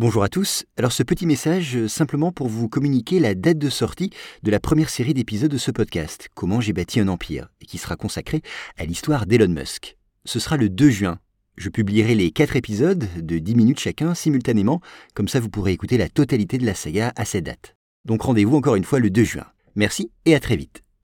Bonjour à tous. Alors ce petit message euh, simplement pour vous communiquer la date de sortie de la première série d'épisodes de ce podcast, Comment j'ai bâti un empire, et qui sera consacrée à l'histoire d'Elon Musk. Ce sera le 2 juin. Je publierai les 4 épisodes de 10 minutes chacun simultanément, comme ça vous pourrez écouter la totalité de la saga à cette date. Donc rendez-vous encore une fois le 2 juin. Merci et à très vite.